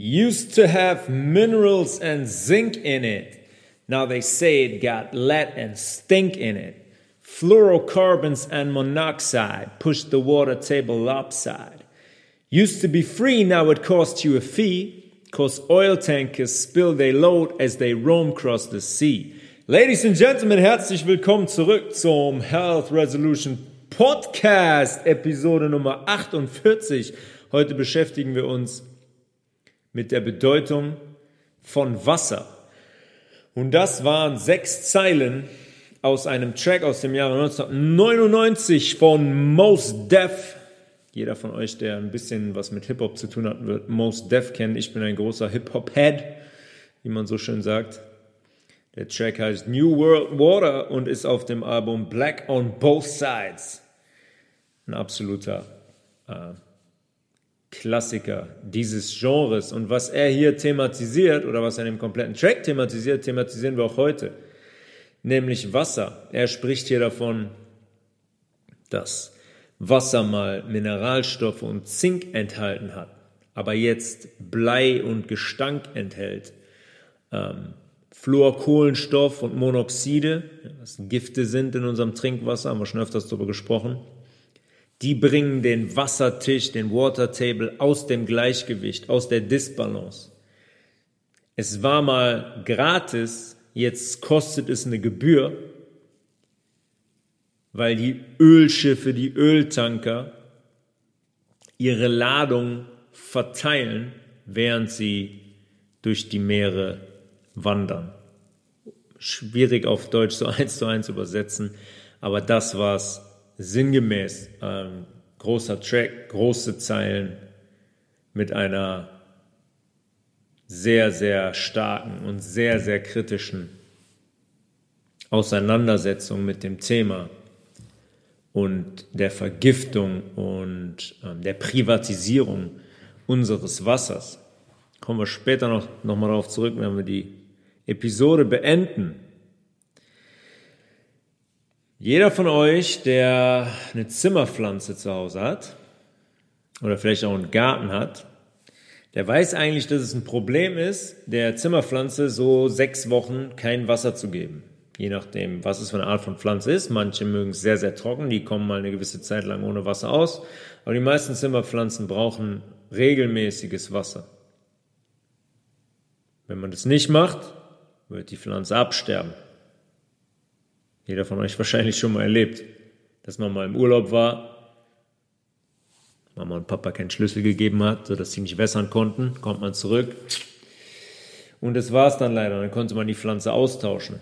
used to have minerals and zinc in it. Now they say it got lead and stink in it. Fluorocarbons and monoxide pushed the water table lopside. Used to be free, now it costs you a fee, cause oil tankers spill their load as they roam across the sea. Ladies and Gentlemen, herzlich willkommen zurück zum Health Resolution Podcast, Episode Nummer 48. Heute beschäftigen wir uns mit der Bedeutung von Wasser. Und das waren sechs Zeilen aus einem Track aus dem Jahre 1999 von Most Def. Jeder von euch, der ein bisschen was mit Hip-Hop zu tun hat, wird Most Def kennen. Ich bin ein großer Hip-Hop-Head, wie man so schön sagt. Der Track heißt New World Water und ist auf dem Album Black on Both Sides. Ein absoluter äh, Klassiker dieses Genres. Und was er hier thematisiert oder was er in dem kompletten Track thematisiert, thematisieren wir auch heute. Nämlich Wasser. Er spricht hier davon, dass Wasser mal Mineralstoffe und Zink enthalten hat, aber jetzt Blei und Gestank enthält. Ähm, Fluorkohlenstoff und Monoxide, was Gifte sind in unserem Trinkwasser, haben wir schon öfters darüber gesprochen. Die bringen den Wassertisch, den Water Table aus dem Gleichgewicht, aus der Disbalance. Es war mal gratis, jetzt kostet es eine Gebühr, weil die Ölschiffe, die Öltanker ihre Ladung verteilen, während sie durch die Meere wandern. Schwierig auf Deutsch so eins zu eins übersetzen, aber das war's sinngemäß. Ähm, großer Track, große Zeilen mit einer sehr, sehr starken und sehr, sehr kritischen Auseinandersetzung mit dem Thema und der Vergiftung und ähm, der Privatisierung unseres Wassers. Kommen wir später noch, noch mal darauf zurück, wenn wir die Episode beenden. Jeder von euch, der eine Zimmerpflanze zu Hause hat oder vielleicht auch einen Garten hat, der weiß eigentlich, dass es ein Problem ist, der Zimmerpflanze so sechs Wochen kein Wasser zu geben. Je nachdem, was es für eine Art von Pflanze ist. Manche mögen es sehr, sehr trocken, die kommen mal eine gewisse Zeit lang ohne Wasser aus. Aber die meisten Zimmerpflanzen brauchen regelmäßiges Wasser. Wenn man das nicht macht, wird die Pflanze absterben. Jeder von euch wahrscheinlich schon mal erlebt, dass man mal im Urlaub war, Mama und Papa keinen Schlüssel gegeben hat, sodass sie nicht wässern konnten, kommt man zurück. Und das war es dann leider. Dann konnte man die Pflanze austauschen.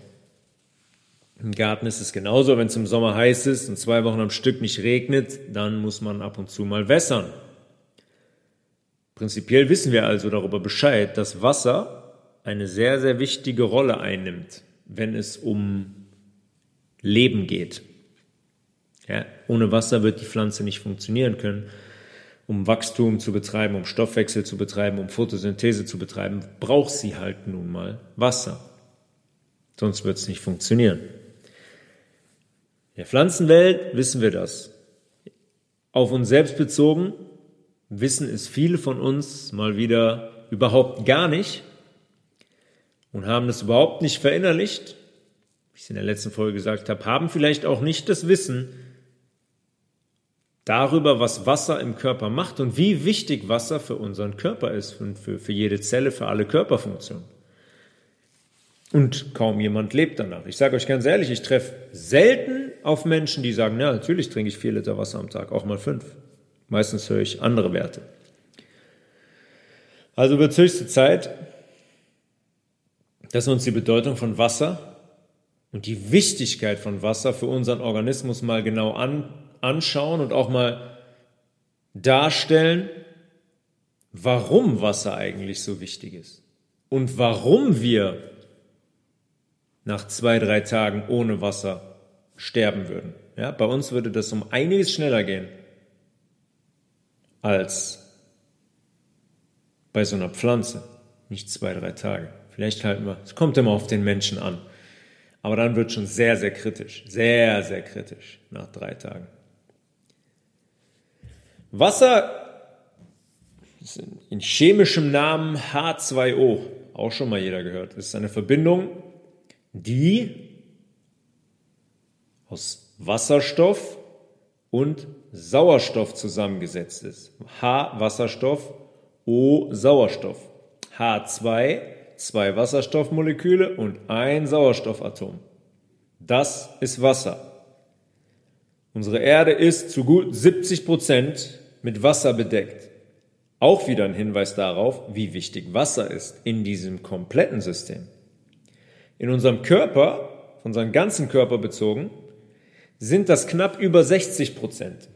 Im Garten ist es genauso, wenn es im Sommer heiß ist und zwei Wochen am Stück nicht regnet, dann muss man ab und zu mal wässern. Prinzipiell wissen wir also darüber Bescheid, dass Wasser eine sehr, sehr wichtige Rolle einnimmt, wenn es um Leben geht. Ja, ohne Wasser wird die Pflanze nicht funktionieren können. Um Wachstum zu betreiben, um Stoffwechsel zu betreiben, um Photosynthese zu betreiben, braucht sie halt nun mal Wasser. Sonst wird es nicht funktionieren. In der Pflanzenwelt wissen wir das. Auf uns selbst bezogen wissen es viele von uns mal wieder überhaupt gar nicht und haben es überhaupt nicht verinnerlicht wie ich es in der letzten Folge gesagt habe, haben vielleicht auch nicht das Wissen darüber, was Wasser im Körper macht und wie wichtig Wasser für unseren Körper ist und für, für jede Zelle, für alle Körperfunktionen. Und kaum jemand lebt danach. Ich sage euch ganz ehrlich, ich treffe selten auf Menschen, die sagen, ja, natürlich trinke ich vier Liter Wasser am Tag, auch mal fünf. Meistens höre ich andere Werte. Also wird höchste Zeit, dass wir uns die Bedeutung von Wasser und die Wichtigkeit von Wasser für unseren Organismus mal genau an, anschauen und auch mal darstellen, warum Wasser eigentlich so wichtig ist und warum wir nach zwei, drei Tagen ohne Wasser sterben würden. Ja, bei uns würde das um einiges schneller gehen als bei so einer Pflanze. Nicht zwei, drei Tage. Vielleicht halten wir, es kommt immer auf den Menschen an. Aber dann wird schon sehr, sehr kritisch. Sehr, sehr kritisch nach drei Tagen. Wasser in chemischem Namen H2O, auch schon mal jeder gehört. Das ist eine Verbindung, die aus Wasserstoff und Sauerstoff zusammengesetzt ist. H Wasserstoff, O Sauerstoff. H2, zwei Wasserstoffmoleküle und ein Sauerstoffatom. Das ist Wasser. Unsere Erde ist zu gut 70 Prozent mit Wasser bedeckt. Auch wieder ein Hinweis darauf, wie wichtig Wasser ist in diesem kompletten System. In unserem Körper, von unserem ganzen Körper bezogen, sind das knapp über 60 Prozent.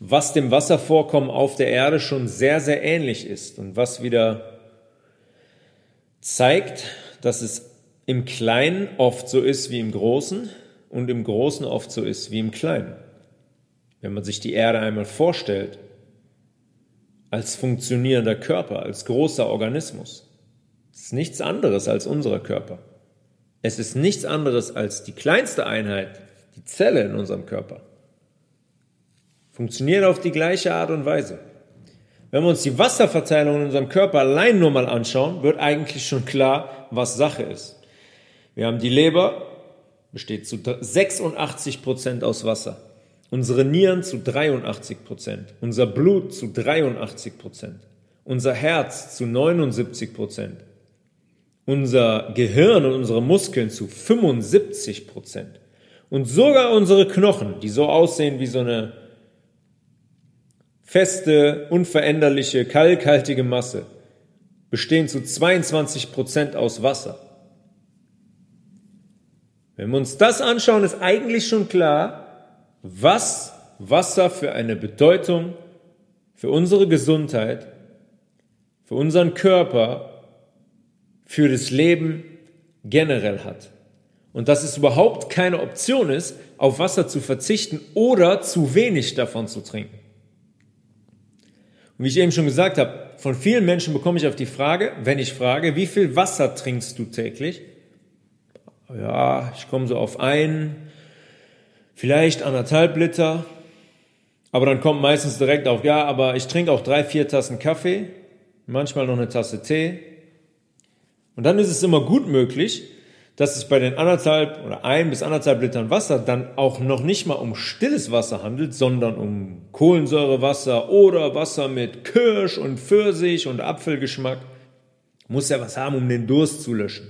Was dem Wasservorkommen auf der Erde schon sehr, sehr ähnlich ist und was wieder zeigt, dass es im Kleinen oft so ist wie im Großen und im Großen oft so ist wie im Kleinen. Wenn man sich die Erde einmal vorstellt, als funktionierender Körper, als großer Organismus, ist nichts anderes als unser Körper. Es ist nichts anderes als die kleinste Einheit, die Zelle in unserem Körper. Funktioniert auf die gleiche Art und Weise. Wenn wir uns die Wasserverteilung in unserem Körper allein nur mal anschauen, wird eigentlich schon klar, was Sache ist. Wir haben die Leber, besteht zu 86 Prozent aus Wasser. Unsere Nieren zu 83 Prozent. Unser Blut zu 83 Prozent. Unser Herz zu 79 Prozent unser Gehirn und unsere Muskeln zu 75 Prozent. Und sogar unsere Knochen, die so aussehen wie so eine feste, unveränderliche, kalkhaltige Masse, bestehen zu 22 Prozent aus Wasser. Wenn wir uns das anschauen, ist eigentlich schon klar, was Wasser für eine Bedeutung für unsere Gesundheit, für unseren Körper für das Leben generell hat. Und dass es überhaupt keine Option ist, auf Wasser zu verzichten oder zu wenig davon zu trinken. Und wie ich eben schon gesagt habe, von vielen Menschen bekomme ich auf die Frage, wenn ich frage, wie viel Wasser trinkst du täglich? Ja, ich komme so auf ein, vielleicht anderthalb Liter. Aber dann kommt meistens direkt auf, ja, aber ich trinke auch drei, vier Tassen Kaffee, manchmal noch eine Tasse Tee. Und dann ist es immer gut möglich, dass es bei den anderthalb oder ein bis anderthalb Litern Wasser dann auch noch nicht mal um stilles Wasser handelt, sondern um Kohlensäurewasser oder Wasser mit Kirsch und Pfirsich und Apfelgeschmack. Muss ja was haben, um den Durst zu löschen.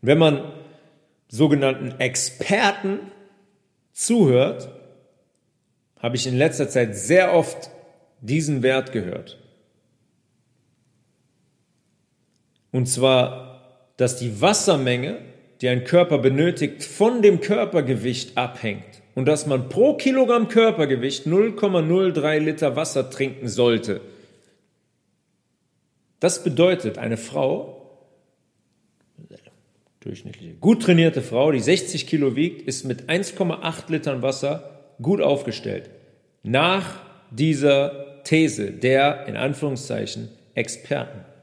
Wenn man sogenannten Experten zuhört, habe ich in letzter Zeit sehr oft diesen Wert gehört. Und zwar, dass die Wassermenge, die ein Körper benötigt, von dem Körpergewicht abhängt. Und dass man pro Kilogramm Körpergewicht 0,03 Liter Wasser trinken sollte. Das bedeutet, eine Frau, durchschnittliche, gut trainierte Frau, die 60 Kilo wiegt, ist mit 1,8 Litern Wasser gut aufgestellt. Nach dieser These der, in Anführungszeichen, Experten.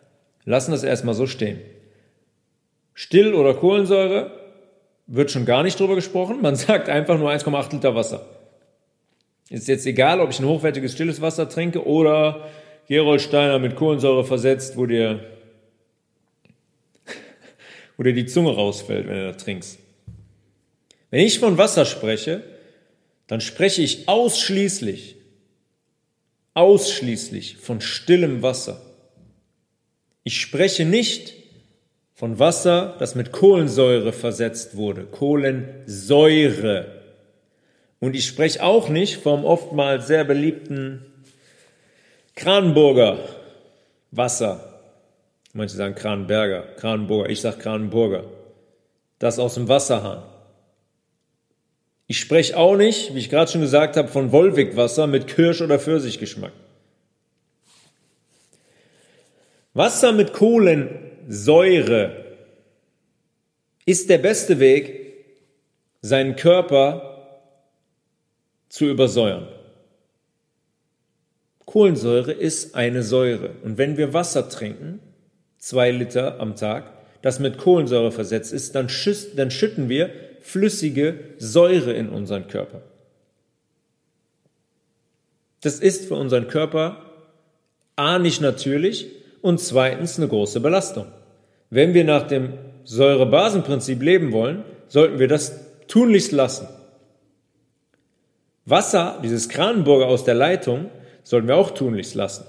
Lassen das erstmal so stehen. Still- oder Kohlensäure wird schon gar nicht drüber gesprochen. Man sagt einfach nur 1,8 Liter Wasser. Ist jetzt egal, ob ich ein hochwertiges stilles Wasser trinke oder Gerolsteiner mit Kohlensäure versetzt, wo dir, wo dir die Zunge rausfällt, wenn du das trinkst. Wenn ich von Wasser spreche, dann spreche ich ausschließlich, ausschließlich von stillem Wasser. Ich spreche nicht von Wasser, das mit Kohlensäure versetzt wurde, Kohlensäure. Und ich spreche auch nicht vom oftmals sehr beliebten Kranenburger Wasser. Manche sagen Kranenberger, Kranenburger, ich sage Kranenburger. Das aus dem Wasserhahn. Ich spreche auch nicht, wie ich gerade schon gesagt habe, von Wolwig-Wasser mit Kirsch- oder Pfirsichgeschmack. Wasser mit Kohlensäure ist der beste Weg, seinen Körper zu übersäuern. Kohlensäure ist eine Säure. Und wenn wir Wasser trinken, zwei Liter am Tag, das mit Kohlensäure versetzt ist, dann, dann schütten wir flüssige Säure in unseren Körper. Das ist für unseren Körper A nicht natürlich und zweitens eine große Belastung. Wenn wir nach dem Säurebasenprinzip leben wollen, sollten wir das tunlichst lassen. Wasser, dieses Kranenburger aus der Leitung, sollten wir auch tunlichst lassen.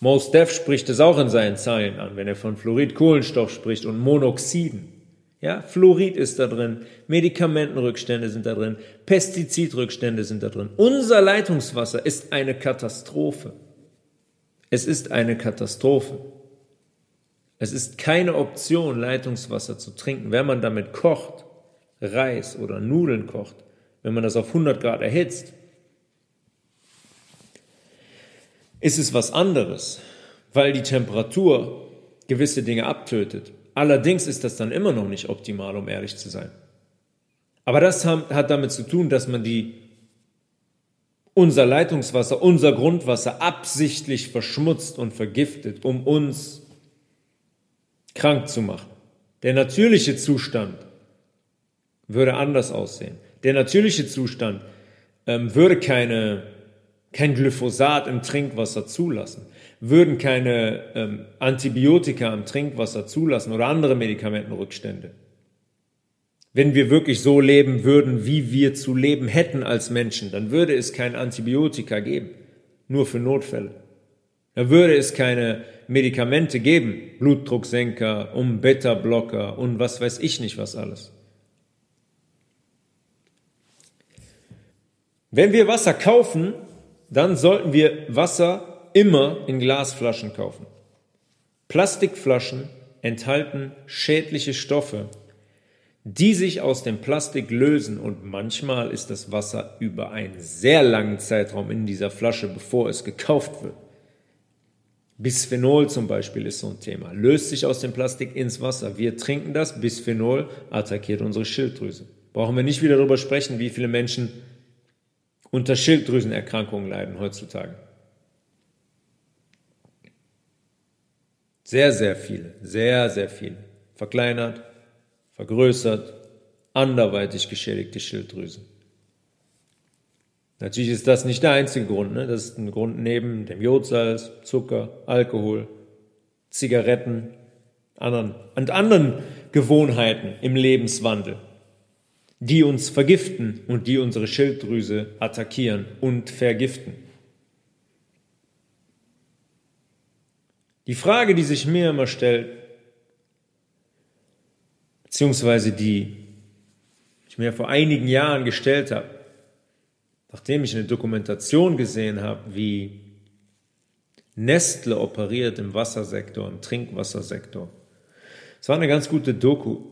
Mos Def spricht es auch in seinen Zeilen an, wenn er von Fluorid, Kohlenstoff spricht und Monoxiden. Ja, Fluorid ist da drin, Medikamentenrückstände sind da drin, Pestizidrückstände sind da drin. Unser Leitungswasser ist eine Katastrophe. Es ist eine Katastrophe. Es ist keine Option, Leitungswasser zu trinken, wenn man damit kocht, Reis oder Nudeln kocht, wenn man das auf 100 Grad erhitzt. Ist es was anderes, weil die Temperatur gewisse Dinge abtötet. Allerdings ist das dann immer noch nicht optimal, um ehrlich zu sein. Aber das hat damit zu tun, dass man die unser Leitungswasser, unser Grundwasser absichtlich verschmutzt und vergiftet, um uns krank zu machen. Der natürliche Zustand würde anders aussehen. Der natürliche Zustand ähm, würde keine, kein Glyphosat im Trinkwasser zulassen, würden keine ähm, Antibiotika im Trinkwasser zulassen oder andere Medikamentenrückstände. Wenn wir wirklich so leben würden, wie wir zu leben hätten als Menschen, dann würde es kein Antibiotika geben, nur für Notfälle. Da würde es keine Medikamente geben, Blutdrucksenker, um Beta-Blocker und was weiß ich nicht was alles. Wenn wir Wasser kaufen, dann sollten wir Wasser immer in Glasflaschen kaufen. Plastikflaschen enthalten schädliche Stoffe, die sich aus dem Plastik lösen und manchmal ist das Wasser über einen sehr langen Zeitraum in dieser Flasche, bevor es gekauft wird. Bisphenol zum Beispiel ist so ein Thema. Löst sich aus dem Plastik ins Wasser. Wir trinken das. Bisphenol attackiert unsere Schilddrüse. Brauchen wir nicht wieder darüber sprechen, wie viele Menschen unter Schilddrüsenerkrankungen leiden heutzutage. Sehr, sehr viele. Sehr, sehr viele. Verkleinert, vergrößert, anderweitig geschädigte Schilddrüse. Natürlich ist das nicht der einzige Grund. Ne? Das ist ein Grund neben dem Jodsalz, Zucker, Alkohol, Zigaretten anderen, und anderen Gewohnheiten im Lebenswandel, die uns vergiften und die unsere Schilddrüse attackieren und vergiften. Die Frage, die sich mir immer stellt, beziehungsweise die ich mir vor einigen Jahren gestellt habe, nachdem ich eine Dokumentation gesehen habe, wie Nestle operiert im Wassersektor, im Trinkwassersektor. Es war eine ganz gute Doku.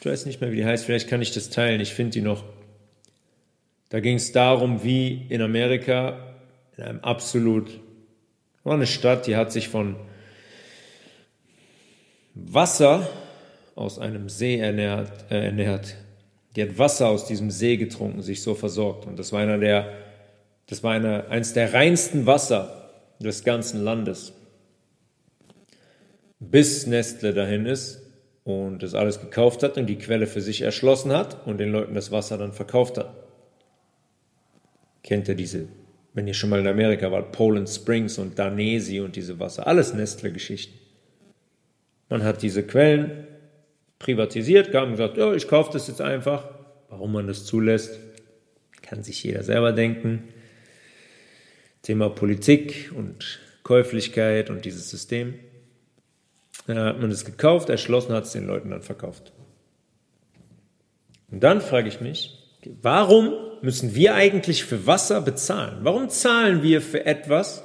Ich weiß nicht mehr, wie die heißt, vielleicht kann ich das teilen, ich finde die noch. Da ging es darum, wie in Amerika, in einem absolut, war eine Stadt, die hat sich von Wasser aus einem See ernährt, äh, ernährt. Die hat Wasser aus diesem See getrunken, sich so versorgt. Und das war einer der, das war eine, eines der reinsten Wasser des ganzen Landes. Bis Nestle dahin ist und das alles gekauft hat und die Quelle für sich erschlossen hat und den Leuten das Wasser dann verkauft hat. Kennt ihr diese, wenn ihr schon mal in Amerika wart, Poland Springs und Danesi und diese Wasser, alles Nestle-Geschichten. Man hat diese Quellen privatisiert, kam und gesagt, ja, ich kaufe das jetzt einfach. Warum man das zulässt, kann sich jeder selber denken. Thema Politik und Käuflichkeit und dieses System. Dann hat man es gekauft, erschlossen, hat es den Leuten dann verkauft. Und dann frage ich mich, warum müssen wir eigentlich für Wasser bezahlen? Warum zahlen wir für etwas,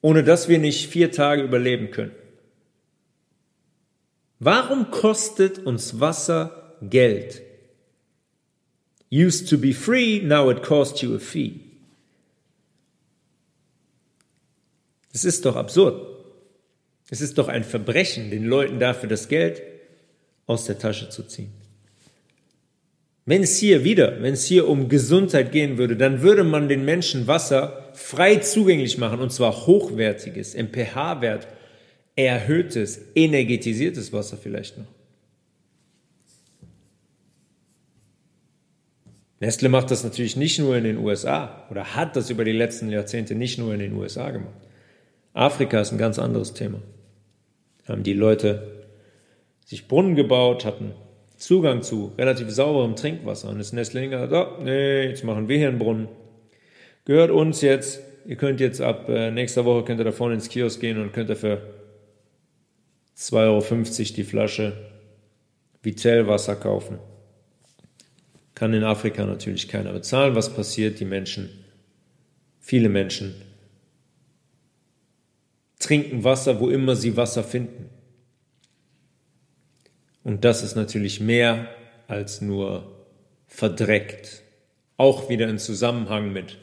ohne dass wir nicht vier Tage überleben können? Warum kostet uns Wasser Geld? Used to be free, now it costs you a fee. Es ist doch absurd. Es ist doch ein Verbrechen, den Leuten dafür das Geld aus der Tasche zu ziehen. Wenn es hier wieder, wenn es hier um Gesundheit gehen würde, dann würde man den Menschen Wasser frei zugänglich machen und zwar hochwertiges, im pH-Wert erhöhtes, energetisiertes Wasser vielleicht noch. Nestle macht das natürlich nicht nur in den USA oder hat das über die letzten Jahrzehnte nicht nur in den USA gemacht. Afrika ist ein ganz anderes Thema. Haben die Leute sich Brunnen gebaut, hatten Zugang zu relativ sauberem Trinkwasser und das Nestle gesagt, oh, nee, jetzt machen wir hier einen Brunnen. Gehört uns jetzt, ihr könnt jetzt ab äh, nächster Woche könnt ihr da vorne ins Kiosk gehen und könnt ihr für 2,50 Euro die Flasche Vitellwasser kaufen. Kann in Afrika natürlich keiner bezahlen. Was passiert? Die Menschen, viele Menschen, trinken Wasser, wo immer sie Wasser finden. Und das ist natürlich mehr als nur verdreckt. Auch wieder in Zusammenhang mit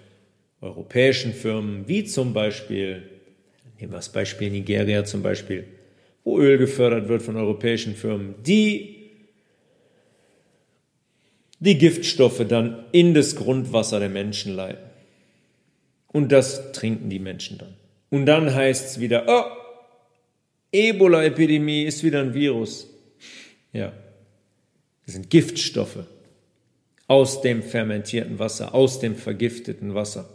europäischen Firmen, wie zum Beispiel, nehmen wir das Beispiel Nigeria zum Beispiel, Öl gefördert wird von europäischen Firmen, die die Giftstoffe dann in das Grundwasser der Menschen leiten. Und das trinken die Menschen dann. Und dann heißt es wieder, oh, Ebola-Epidemie ist wieder ein Virus. Ja, das sind Giftstoffe aus dem fermentierten Wasser, aus dem vergifteten Wasser.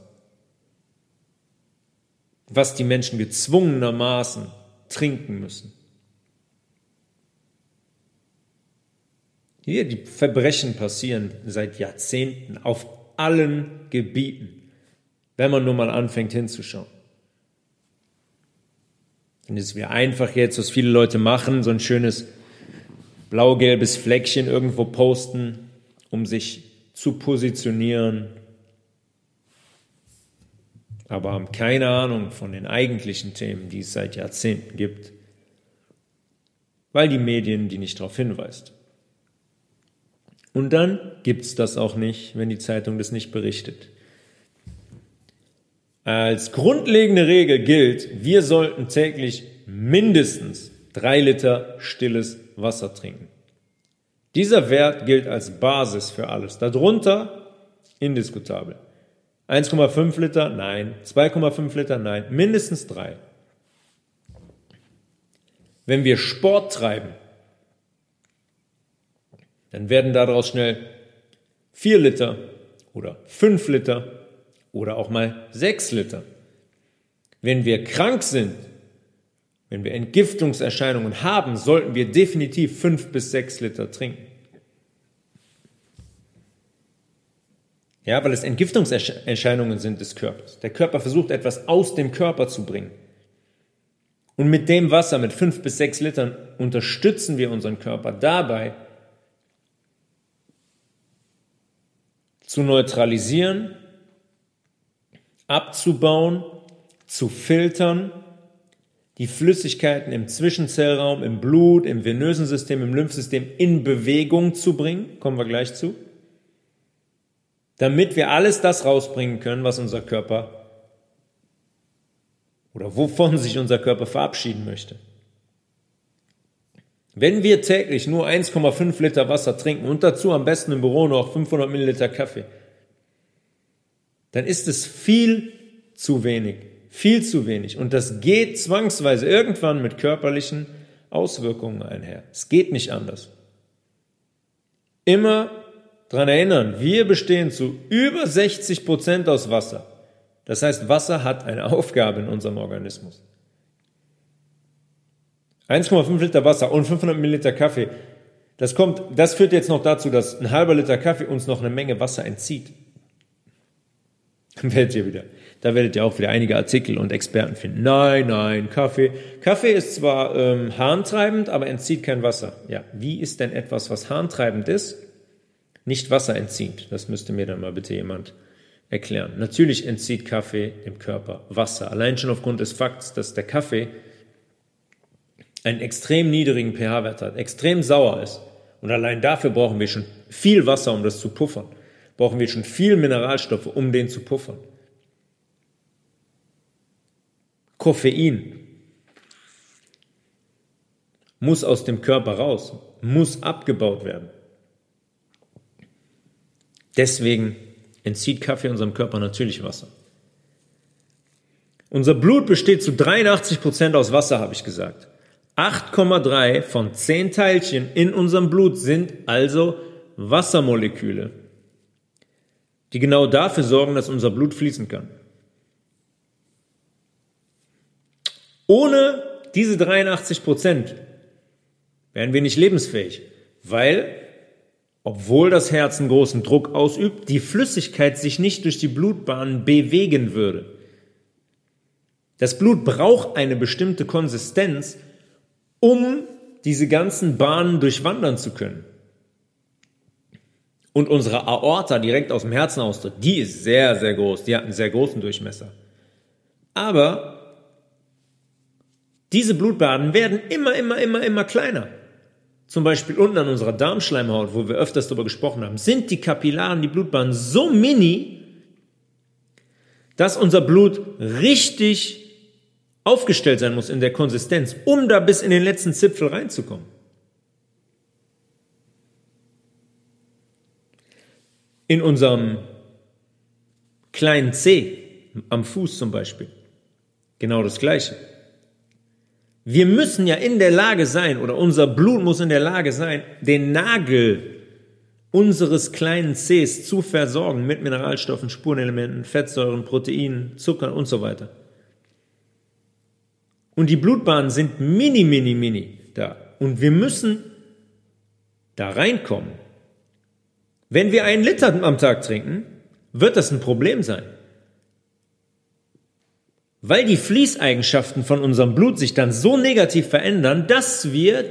Was die Menschen gezwungenermaßen trinken müssen. Hier, die Verbrechen passieren seit Jahrzehnten auf allen Gebieten, wenn man nur mal anfängt hinzuschauen. Und es wäre einfach jetzt, was viele Leute machen, so ein schönes blau-gelbes Fleckchen irgendwo posten, um sich zu positionieren, aber haben keine Ahnung von den eigentlichen Themen, die es seit Jahrzehnten gibt, weil die Medien die nicht darauf hinweist. Und dann gibt's das auch nicht, wenn die Zeitung das nicht berichtet. Als grundlegende Regel gilt, wir sollten täglich mindestens drei Liter stilles Wasser trinken. Dieser Wert gilt als Basis für alles. Darunter indiskutabel. 1,5 Liter, nein. 2,5 Liter, nein. Mindestens drei. Wenn wir Sport treiben, dann werden daraus schnell vier Liter oder fünf Liter oder auch mal sechs Liter. Wenn wir krank sind, wenn wir Entgiftungserscheinungen haben, sollten wir definitiv fünf bis sechs Liter trinken. Ja, weil es Entgiftungserscheinungen sind des Körpers. Der Körper versucht etwas aus dem Körper zu bringen. Und mit dem Wasser, mit fünf bis sechs Litern, unterstützen wir unseren Körper dabei, zu neutralisieren, abzubauen, zu filtern, die Flüssigkeiten im Zwischenzellraum, im Blut, im venösen System, im Lymphsystem in Bewegung zu bringen, kommen wir gleich zu, damit wir alles das rausbringen können, was unser Körper oder wovon sich unser Körper verabschieden möchte. Wenn wir täglich nur 1,5 Liter Wasser trinken und dazu am besten im Büro noch 500 Milliliter Kaffee, dann ist es viel zu wenig. Viel zu wenig. Und das geht zwangsweise irgendwann mit körperlichen Auswirkungen einher. Es geht nicht anders. Immer dran erinnern, wir bestehen zu über 60 Prozent aus Wasser. Das heißt, Wasser hat eine Aufgabe in unserem Organismus. 1,5 Liter Wasser und 500 Milliliter Kaffee. Das kommt, das führt jetzt noch dazu, dass ein halber Liter Kaffee uns noch eine Menge Wasser entzieht. werdet ihr wieder, da werdet ihr auch wieder einige Artikel und Experten finden. Nein, nein, Kaffee. Kaffee ist zwar ähm, harntreibend, aber entzieht kein Wasser. Ja, wie ist denn etwas, was harntreibend ist, nicht Wasser entzieht? Das müsste mir dann mal bitte jemand erklären. Natürlich entzieht Kaffee dem Körper Wasser. Allein schon aufgrund des Fakts, dass der Kaffee einen extrem niedrigen pH-Wert hat, extrem sauer ist. Und allein dafür brauchen wir schon viel Wasser, um das zu puffern. Brauchen wir schon viel Mineralstoffe, um den zu puffern. Koffein muss aus dem Körper raus, muss abgebaut werden. Deswegen entzieht Kaffee unserem Körper natürlich Wasser. Unser Blut besteht zu 83 Prozent aus Wasser, habe ich gesagt. 8,3 von 10 Teilchen in unserem Blut sind also Wassermoleküle. die genau dafür sorgen, dass unser Blut fließen kann. Ohne diese 83 Prozent wären wir nicht lebensfähig, weil, obwohl das Herz einen großen Druck ausübt, die Flüssigkeit sich nicht durch die Blutbahn bewegen würde. Das Blut braucht eine bestimmte Konsistenz, um diese ganzen Bahnen durchwandern zu können. Und unsere Aorta direkt aus dem Herzen austritt, die ist sehr, sehr groß. Die hat einen sehr großen Durchmesser. Aber diese Blutbahnen werden immer, immer, immer, immer kleiner. Zum Beispiel unten an unserer Darmschleimhaut, wo wir öfters darüber gesprochen haben, sind die Kapillaren, die Blutbahnen so mini, dass unser Blut richtig aufgestellt sein muss in der Konsistenz, um da bis in den letzten Zipfel reinzukommen. In unserem kleinen C, am Fuß zum Beispiel, genau das Gleiche. Wir müssen ja in der Lage sein, oder unser Blut muss in der Lage sein, den Nagel unseres kleinen Cs zu versorgen mit Mineralstoffen, Spurenelementen, Fettsäuren, Proteinen, Zuckern und so weiter. Und die Blutbahnen sind mini, mini, mini da. Und wir müssen da reinkommen. Wenn wir einen Liter am Tag trinken, wird das ein Problem sein. Weil die Fließeigenschaften von unserem Blut sich dann so negativ verändern, dass wir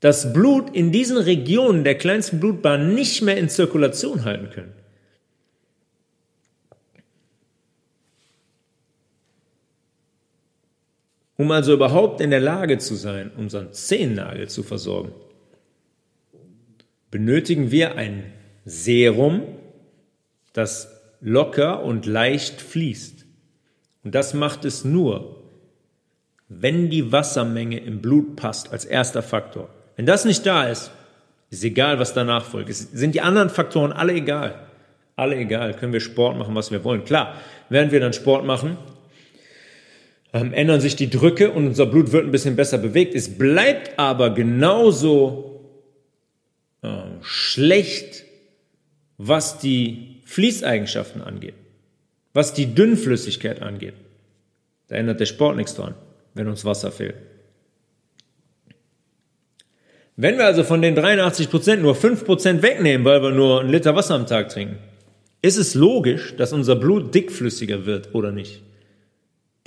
das Blut in diesen Regionen der kleinsten Blutbahn nicht mehr in Zirkulation halten können. Um also überhaupt in der Lage zu sein, unseren Zehennagel zu versorgen, benötigen wir ein Serum, das locker und leicht fließt. Und das macht es nur, wenn die Wassermenge im Blut passt als erster Faktor. Wenn das nicht da ist, ist egal, was danach folgt. Es sind die anderen Faktoren alle egal. Alle egal. Können wir Sport machen, was wir wollen. Klar, während wir dann Sport machen, ähm, ändern sich die Drücke und unser Blut wird ein bisschen besser bewegt. Es bleibt aber genauso äh, schlecht, was die Fließeigenschaften angeht. Was die Dünnflüssigkeit angeht, da ändert der Sport nichts dran, wenn uns Wasser fehlt. Wenn wir also von den 83 Prozent nur 5 Prozent wegnehmen, weil wir nur einen Liter Wasser am Tag trinken, ist es logisch, dass unser Blut dickflüssiger wird oder nicht.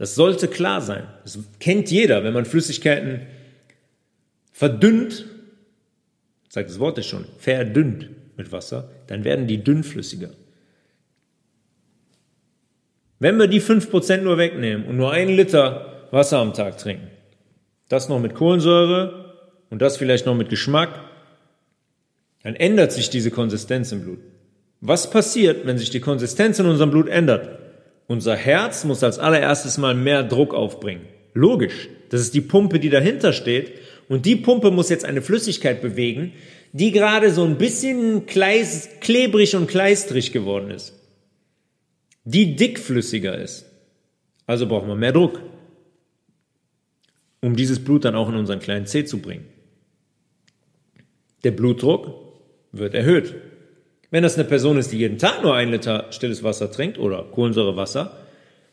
Das sollte klar sein. Das kennt jeder, wenn man Flüssigkeiten verdünnt, sagt das Wort ja schon, verdünnt mit Wasser, dann werden die dünnflüssiger. Wenn wir die 5% nur wegnehmen und nur einen Liter Wasser am Tag trinken, das noch mit Kohlensäure und das vielleicht noch mit Geschmack, dann ändert sich diese Konsistenz im Blut. Was passiert, wenn sich die Konsistenz in unserem Blut ändert? Unser Herz muss als allererstes mal mehr Druck aufbringen. Logisch. Das ist die Pumpe, die dahinter steht. Und die Pumpe muss jetzt eine Flüssigkeit bewegen, die gerade so ein bisschen kleis, klebrig und kleistrig geworden ist die dickflüssiger ist. Also brauchen wir mehr Druck, um dieses Blut dann auch in unseren kleinen Zeh zu bringen. Der Blutdruck wird erhöht. Wenn das eine Person ist, die jeden Tag nur ein Liter stilles Wasser trinkt oder Kohlensäurewasser,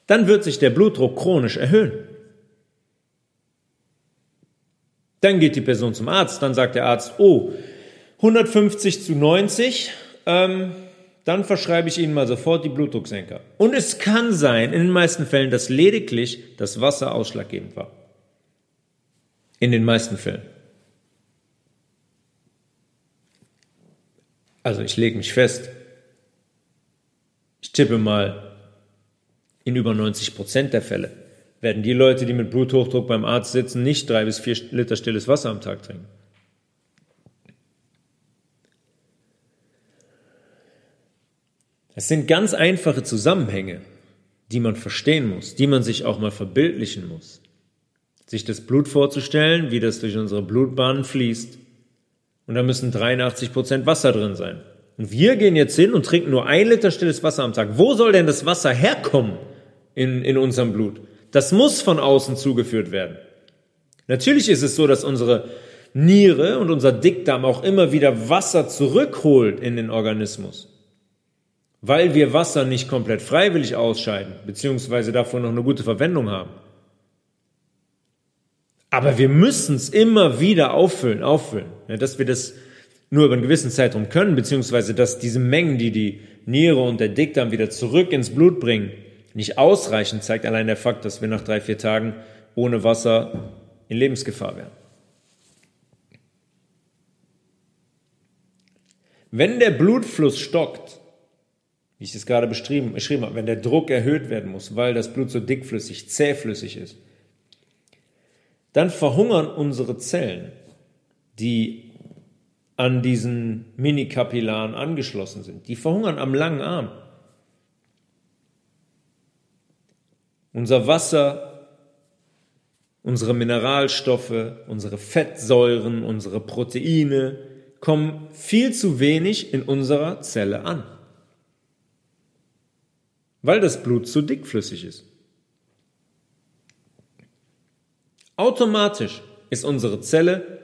dann wird sich der Blutdruck chronisch erhöhen. Dann geht die Person zum Arzt, dann sagt der Arzt, oh, 150 zu 90, ähm, dann verschreibe ich Ihnen mal sofort die Blutdrucksenker. Und es kann sein, in den meisten Fällen, dass lediglich das Wasser ausschlaggebend war. In den meisten Fällen. Also ich lege mich fest. Ich tippe mal, in über 90 Prozent der Fälle werden die Leute, die mit Bluthochdruck beim Arzt sitzen, nicht drei bis vier Liter stilles Wasser am Tag trinken. Es sind ganz einfache Zusammenhänge, die man verstehen muss, die man sich auch mal verbildlichen muss. Sich das Blut vorzustellen, wie das durch unsere Blutbahnen fließt. Und da müssen 83 Prozent Wasser drin sein. Und wir gehen jetzt hin und trinken nur ein Liter stilles Wasser am Tag. Wo soll denn das Wasser herkommen in, in unserem Blut? Das muss von außen zugeführt werden. Natürlich ist es so, dass unsere Niere und unser Dickdarm auch immer wieder Wasser zurückholt in den Organismus. weil wir Wasser nicht komplett freiwillig ausscheiden, beziehungsweise davon noch eine gute Verwendung haben. Aber wir müssen es immer wieder auffüllen, auffüllen, dass wir das nur über einen gewissen Zeitraum können, beziehungsweise dass diese Mengen, die die Niere und der Dickdarm wieder zurück ins Blut bringen, nicht ausreichen, zeigt allein der Fakt, dass wir nach drei, vier Tagen ohne Wasser in Lebensgefahr wären. Wenn der Blutfluss stockt, wie ich es gerade beschrieben, beschrieben habe, wenn der Druck erhöht werden muss, weil das Blut so dickflüssig, zähflüssig ist, dann verhungern unsere Zellen, die an diesen Minikapillaren angeschlossen sind. Die verhungern am langen Arm. Unser Wasser, unsere Mineralstoffe, unsere Fettsäuren, unsere Proteine kommen viel zu wenig in unserer Zelle an weil das Blut zu dickflüssig ist. Automatisch ist unsere Zelle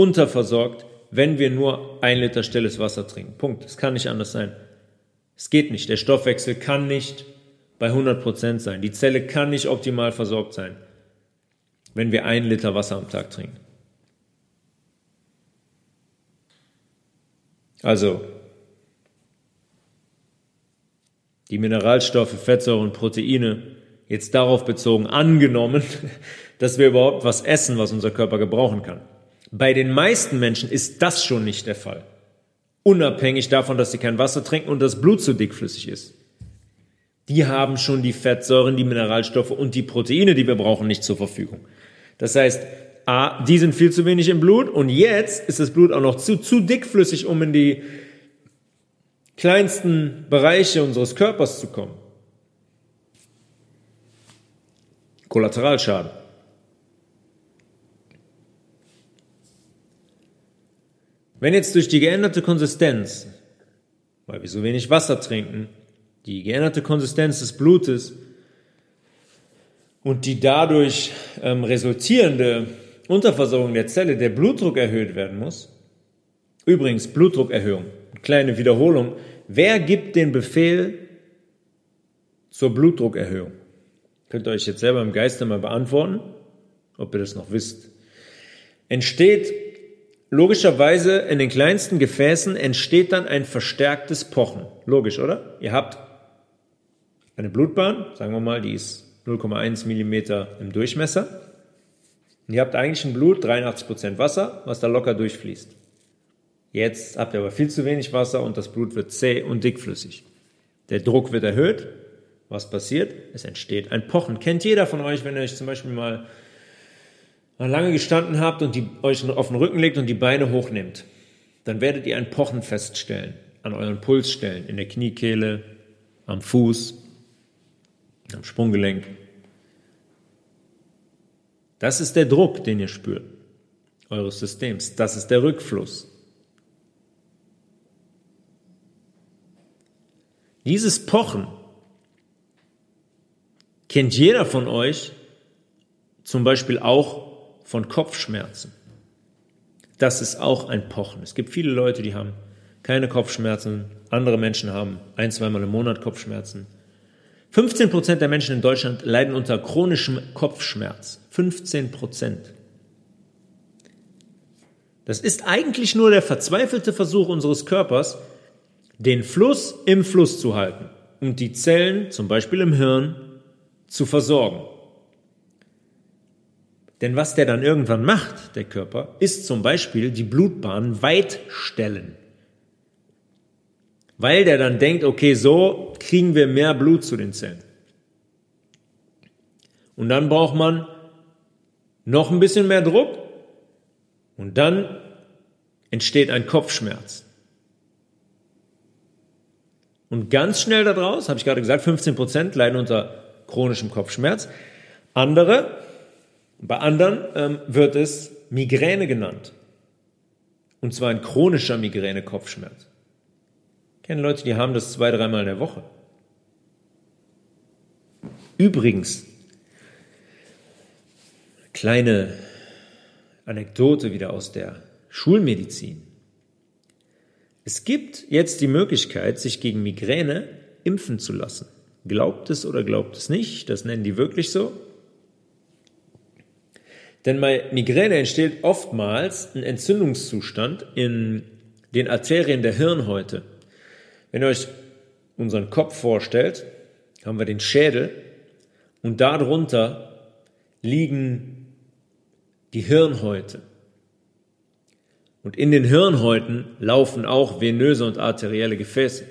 unterversorgt, wenn wir nur ein Liter stilles Wasser trinken. Punkt. Es kann nicht anders sein. Es geht nicht. Der Stoffwechsel kann nicht bei 100 Prozent sein. Die Zelle kann nicht optimal versorgt sein, wenn wir ein Liter Wasser am Tag trinken. Also, die Mineralstoffe, Fettsäuren und Proteine jetzt darauf bezogen angenommen, dass wir überhaupt was essen, was unser Körper gebrauchen kann. Bei den meisten Menschen ist das schon nicht der Fall. Unabhängig davon, dass sie kein Wasser trinken und das Blut zu dickflüssig ist. Die haben schon die Fettsäuren, die Mineralstoffe und die Proteine, die wir brauchen, nicht zur Verfügung. Das heißt, A, die sind viel zu wenig im Blut und jetzt ist das Blut auch noch zu, zu dickflüssig, um in die kleinsten Bereiche unseres Körpers zu kommen. Kollateralschaden. Wenn jetzt durch die geänderte Konsistenz, weil wir so wenig Wasser trinken, die geänderte Konsistenz des Blutes und die dadurch ähm, resultierende Unterversorgung der Zelle, der Blutdruck erhöht werden muss, übrigens Blutdruckerhöhung, kleine Wiederholung, Wer gibt den Befehl zur Blutdruckerhöhung? Könnt ihr euch jetzt selber im Geiste mal beantworten, ob ihr das noch wisst. Entsteht logischerweise in den kleinsten Gefäßen entsteht dann ein verstärktes Pochen. Logisch, oder? Ihr habt eine Blutbahn, sagen wir mal, die ist 0,1 Millimeter im Durchmesser. Und ihr habt eigentlich ein Blut, 83 Prozent Wasser, was da locker durchfließt. Jetzt habt ihr aber viel zu wenig Wasser und das Blut wird zäh und dickflüssig. Der Druck wird erhöht. Was passiert? Es entsteht ein Pochen. Kennt jeder von euch, wenn ihr euch zum Beispiel mal lange gestanden habt und die, euch auf den Rücken legt und die Beine hochnimmt, dann werdet ihr ein Pochen feststellen an euren Pulsstellen, in der Kniekehle, am Fuß, am Sprunggelenk. Das ist der Druck, den ihr spürt, eures Systems. Das ist der Rückfluss. Dieses Pochen kennt jeder von euch zum Beispiel auch von Kopfschmerzen. Das ist auch ein Pochen. Es gibt viele Leute, die haben keine Kopfschmerzen. Andere Menschen haben ein, zweimal im Monat Kopfschmerzen. 15 Prozent der Menschen in Deutschland leiden unter chronischem Kopfschmerz. 15 Prozent. Das ist eigentlich nur der verzweifelte Versuch unseres Körpers, den Fluss im Fluss zu halten und die Zellen, zum Beispiel im Hirn, zu versorgen. Denn was der dann irgendwann macht, der Körper, ist zum Beispiel die Blutbahn weit stellen. Weil der dann denkt, okay, so kriegen wir mehr Blut zu den Zellen. Und dann braucht man noch ein bisschen mehr Druck und dann entsteht ein Kopfschmerz. Und ganz schnell daraus, habe ich gerade gesagt, 15 Prozent leiden unter chronischem Kopfschmerz. Andere, bei anderen ähm, wird es Migräne genannt. Und zwar ein chronischer Migräne-Kopfschmerz. Ich kenne Leute, die haben das zwei, dreimal in der Woche. Übrigens, kleine Anekdote wieder aus der Schulmedizin. Es gibt jetzt die Möglichkeit, sich gegen Migräne impfen zu lassen. Glaubt es oder glaubt es nicht, das nennen die wirklich so. Denn bei Migräne entsteht oftmals ein Entzündungszustand in den Arterien der Hirnhäute. Wenn ihr euch unseren Kopf vorstellt, haben wir den Schädel und darunter liegen die Hirnhäute. Und in den Hirnhäuten laufen auch venöse und arterielle Gefäße.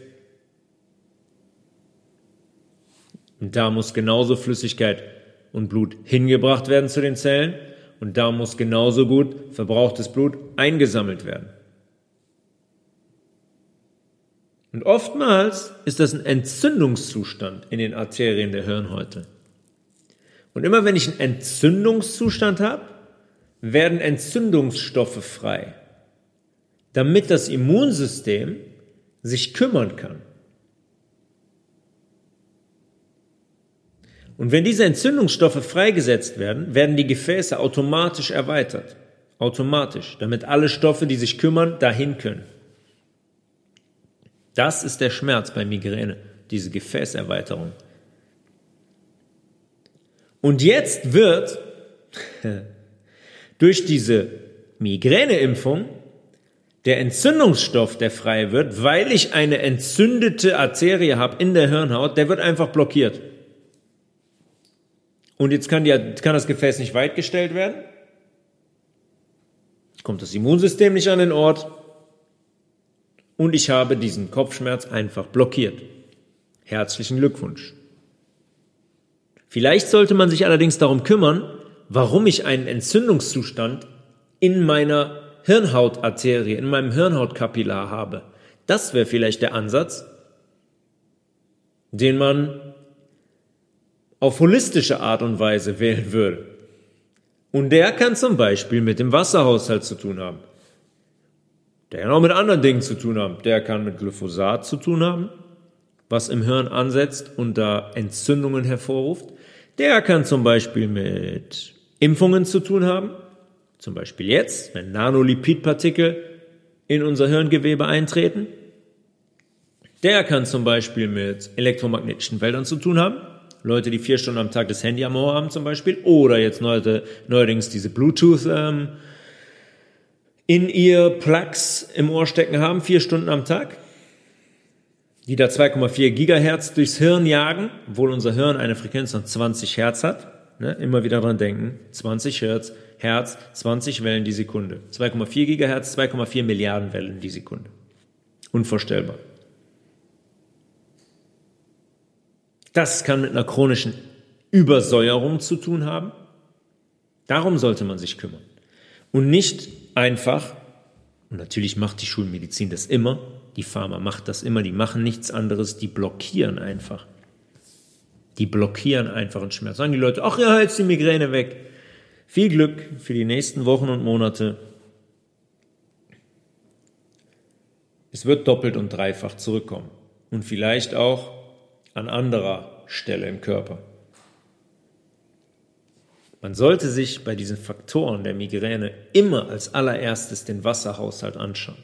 Und da muss genauso Flüssigkeit und Blut hingebracht werden zu den Zellen und da muss genauso gut verbrauchtes Blut eingesammelt werden. Und oftmals ist das ein Entzündungszustand in den Arterien der Hirnhäute. Und immer wenn ich einen Entzündungszustand habe, werden Entzündungsstoffe frei, damit das Immunsystem sich kümmern kann. Und wenn diese Entzündungsstoffe freigesetzt werden, werden die Gefäße automatisch erweitert. Automatisch, damit alle Stoffe, die sich kümmern, dahin können. Das ist der Schmerz bei Migräne, diese Gefäßerweiterung. Und jetzt wird durch diese Migräneimpfung der Entzündungsstoff, der frei wird, weil ich eine entzündete Arterie habe in der Hirnhaut, der wird einfach blockiert. Und jetzt kann, die, kann das Gefäß nicht weitgestellt werden. Kommt das Immunsystem nicht an den Ort. Und ich habe diesen Kopfschmerz einfach blockiert. Herzlichen Glückwunsch. Vielleicht sollte man sich allerdings darum kümmern, warum ich einen Entzündungszustand in meiner Hirnhautarterie, in meinem Hirnhautkapillar habe. Das wäre vielleicht der Ansatz, den man auf holistische Art und Weise wählen würde. Und der kann zum Beispiel mit dem Wasserhaushalt zu tun haben. Der kann auch mit anderen Dingen zu tun haben. Der kann mit Glyphosat zu tun haben, was im Hirn ansetzt und da Entzündungen hervorruft. Der kann zum Beispiel mit Impfungen zu tun haben. Zum Beispiel jetzt, wenn Nanolipidpartikel in unser Hirngewebe eintreten. Der kann zum Beispiel mit elektromagnetischen Wäldern zu tun haben. Leute, die vier Stunden am Tag das Handy am Ohr haben zum Beispiel, oder jetzt neuerdings diese Bluetooth ähm, in ihr Plugs im Ohr stecken haben, vier Stunden am Tag, die da 2,4 Gigahertz durchs Hirn jagen, obwohl unser Hirn eine Frequenz von 20 Hertz hat. Ne? Immer wieder dran denken, 20 Hertz, Hertz, 20 Wellen die Sekunde. 2,4 Gigahertz, 2,4 Milliarden Wellen die Sekunde. Unvorstellbar. Das kann mit einer chronischen Übersäuerung zu tun haben. Darum sollte man sich kümmern. Und nicht einfach, und natürlich macht die Schulmedizin das immer, die Pharma macht das immer, die machen nichts anderes, die blockieren einfach. Die blockieren einfach einen Schmerz. Sagen die Leute, ach ja, jetzt die Migräne weg. Viel Glück für die nächsten Wochen und Monate. Es wird doppelt und dreifach zurückkommen. Und vielleicht auch an anderer Stelle im Körper. Man sollte sich bei diesen Faktoren der Migräne immer als allererstes den Wasserhaushalt anschauen.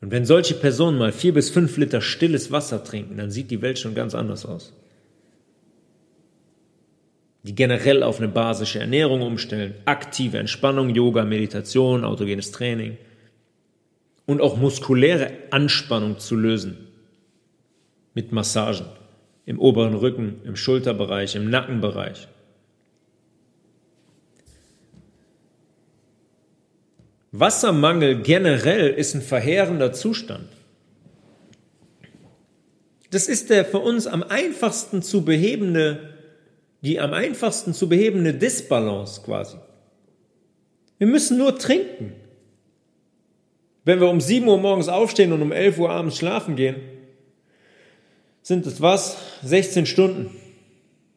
Und wenn solche Personen mal vier bis fünf Liter stilles Wasser trinken, dann sieht die Welt schon ganz anders aus. Die generell auf eine basische Ernährung umstellen, aktive Entspannung, Yoga, Meditation, autogenes Training und auch muskuläre Anspannung zu lösen mit Massagen im oberen Rücken, im Schulterbereich, im Nackenbereich. Wassermangel generell ist ein verheerender Zustand. Das ist der für uns am einfachsten zu behebende, die am einfachsten zu behebende Disbalance quasi. Wir müssen nur trinken. Wenn wir um 7 Uhr morgens aufstehen und um 11 Uhr abends schlafen gehen, sind es was? 16 Stunden.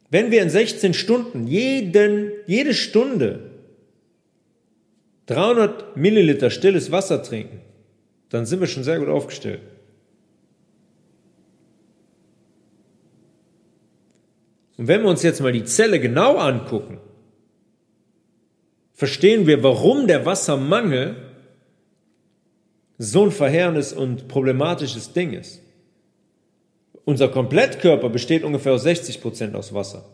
Wenn wir in 16 Stunden jeden, jede Stunde 300 Milliliter stilles Wasser trinken, dann sind wir schon sehr gut aufgestellt. Und wenn wir uns jetzt mal die Zelle genau angucken, verstehen wir, warum der Wassermangel so ein verheerendes und problematisches Ding ist. Unser Komplettkörper besteht ungefähr aus 60 Prozent aus Wasser.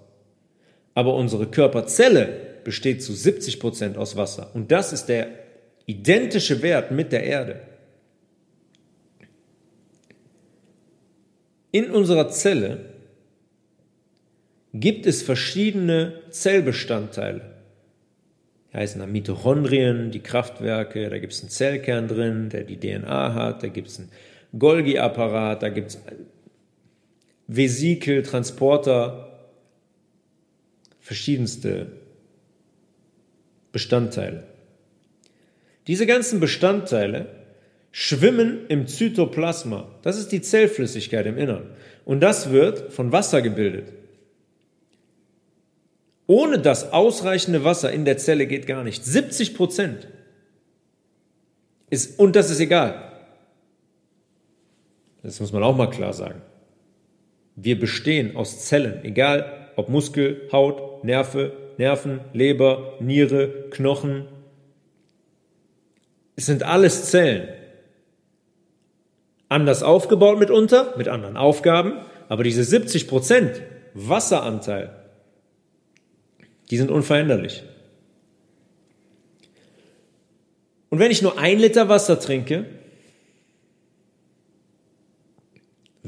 Aber unsere Körperzelle besteht zu 70 Prozent aus Wasser. Und das ist der identische Wert mit der Erde. In unserer Zelle gibt es verschiedene Zellbestandteile. Die heißen Mitochondrien, die Kraftwerke, da gibt es einen Zellkern drin, der die DNA hat, da gibt es einen Golgi-Apparat, da gibt es Vesikel, Transporter, verschiedenste Bestandteile. Diese ganzen Bestandteile schwimmen im Zytoplasma. Das ist die Zellflüssigkeit im Innern. Und das wird von Wasser gebildet. Ohne das ausreichende Wasser in der Zelle geht gar nicht. 70 Prozent. Ist, und das ist egal. Das muss man auch mal klar sagen. Wir bestehen aus Zellen, egal ob Muskel, Haut, Nerve, Nerven, Leber, Niere, Knochen. Es sind alles Zellen. Anders aufgebaut mitunter, mit anderen Aufgaben, aber diese 70 Prozent Wasseranteil, die sind unveränderlich. Und wenn ich nur ein Liter Wasser trinke,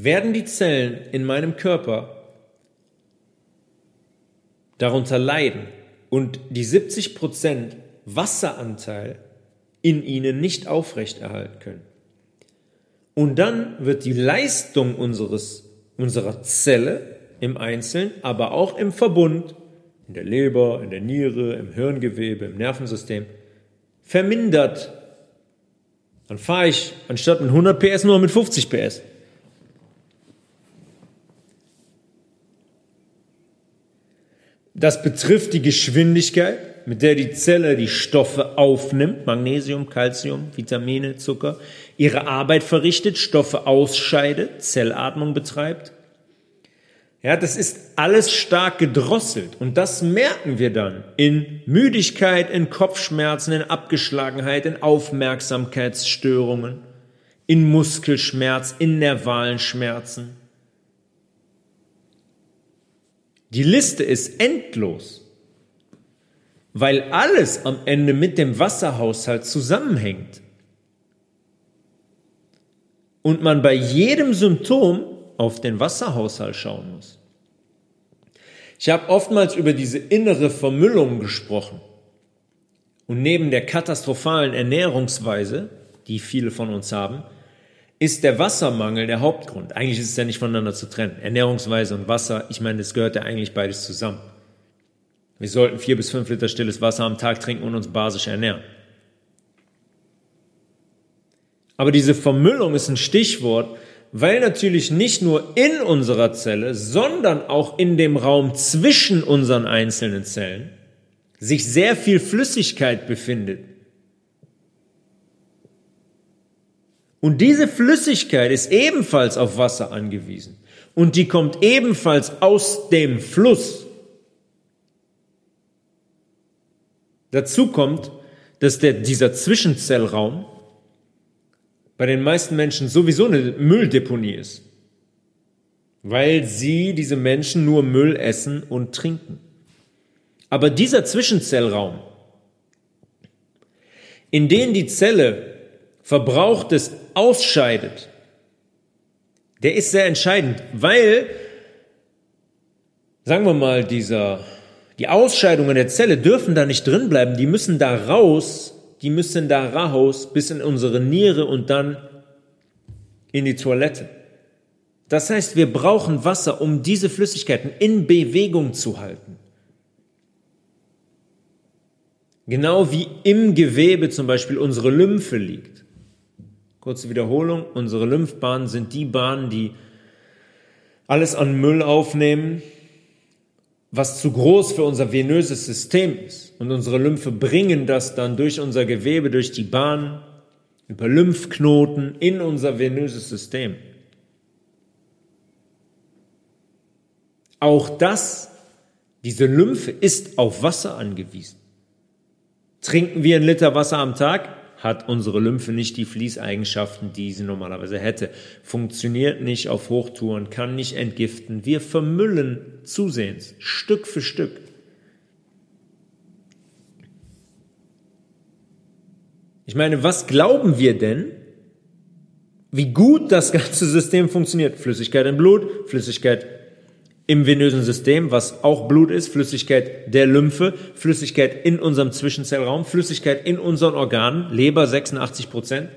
werden die Zellen in meinem Körper darunter leiden und die 70 Prozent Wasseranteil in ihnen nicht aufrechterhalten können. Und dann wird die Leistung unseres, unserer Zelle im Einzelnen, aber auch im Verbund in der Leber, in der Niere, im Hirngewebe, im Nervensystem, vermindert. Dann fahre ich anstatt mit 100 PS nur mit 50 PS. Das betrifft die Geschwindigkeit, mit der die Zelle die Stoffe aufnimmt, Magnesium, Calcium, Vitamine, Zucker, ihre Arbeit verrichtet, Stoffe ausscheidet, Zellatmung betreibt. Ja, das ist alles stark gedrosselt und das merken wir dann in Müdigkeit, in Kopfschmerzen, in Abgeschlagenheit, in Aufmerksamkeitsstörungen, in Muskelschmerz, in nervalen Schmerzen. Die Liste ist endlos, weil alles am Ende mit dem Wasserhaushalt zusammenhängt. Und man bei jedem Symptom auf den Wasserhaushalt schauen muss. Ich habe oftmals über diese innere Vermüllung gesprochen. Und neben der katastrophalen Ernährungsweise, die viele von uns haben, ist der Wassermangel der Hauptgrund. Eigentlich ist es ja nicht voneinander zu trennen. Ernährungsweise und Wasser, ich meine, das gehört ja eigentlich beides zusammen. Wir sollten vier bis fünf Liter stilles Wasser am Tag trinken und uns basisch ernähren. Aber diese Vermüllung ist ein Stichwort, weil natürlich nicht nur in unserer Zelle, sondern auch in dem Raum zwischen unseren einzelnen Zellen sich sehr viel Flüssigkeit befindet. Und diese Flüssigkeit ist ebenfalls auf Wasser angewiesen. Und die kommt ebenfalls aus dem Fluss. Dazu kommt, dass der, dieser Zwischenzellraum bei den meisten Menschen sowieso eine Mülldeponie ist, weil sie, diese Menschen, nur Müll essen und trinken. Aber dieser Zwischenzellraum, in den die Zelle Verbrauchtes ausscheidet, der ist sehr entscheidend, weil, sagen wir mal, dieser, die Ausscheidungen der Zelle dürfen da nicht drin bleiben, die müssen da raus, die müssen da raus bis in unsere Niere und dann in die Toilette. Das heißt, wir brauchen Wasser, um diese Flüssigkeiten in Bewegung zu halten. Genau wie im Gewebe zum Beispiel unsere Lymphe liegt. Kurze Wiederholung, unsere Lymphbahnen sind die Bahnen, die alles an Müll aufnehmen, was zu groß für unser venöses System ist. Und unsere Lymphe bringen das dann durch unser Gewebe, durch die Bahn, über Lymphknoten in unser venöses System. Auch das, diese Lymphe ist auf Wasser angewiesen. Trinken wir einen Liter Wasser am Tag, hat unsere Lymphe nicht die Fließeigenschaften, die sie normalerweise hätte. Funktioniert nicht auf Hochtouren, kann nicht entgiften. Wir vermüllen zusehends, Stück für Stück. Ich meine, was glauben wir denn, wie gut das ganze System funktioniert? Flüssigkeit im Blut, Flüssigkeit im venösen System, was auch Blut ist, Flüssigkeit der Lymphe, Flüssigkeit in unserem Zwischenzellraum, Flüssigkeit in unseren Organen, Leber 86 Prozent.